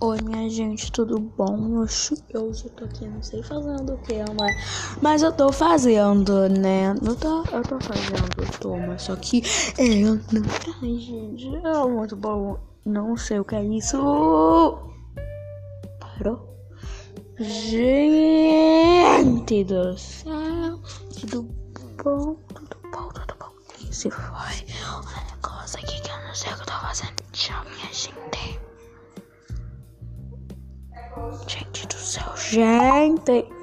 Oi, minha gente, tudo bom? Eu, eu já tô aqui, não sei fazendo o que, mas, mas eu tô fazendo, né? Eu tô, eu tô fazendo, tô, mas só que é, eu não. Ai, gente, é muito bom. Não sei o que é isso. Parou? Gente do céu, tudo bom? Tudo bom, tudo bom? Se foi um negócio aqui que eu não sei o que eu tô fazendo. Tchau, minha gente. Gente do céu, gente.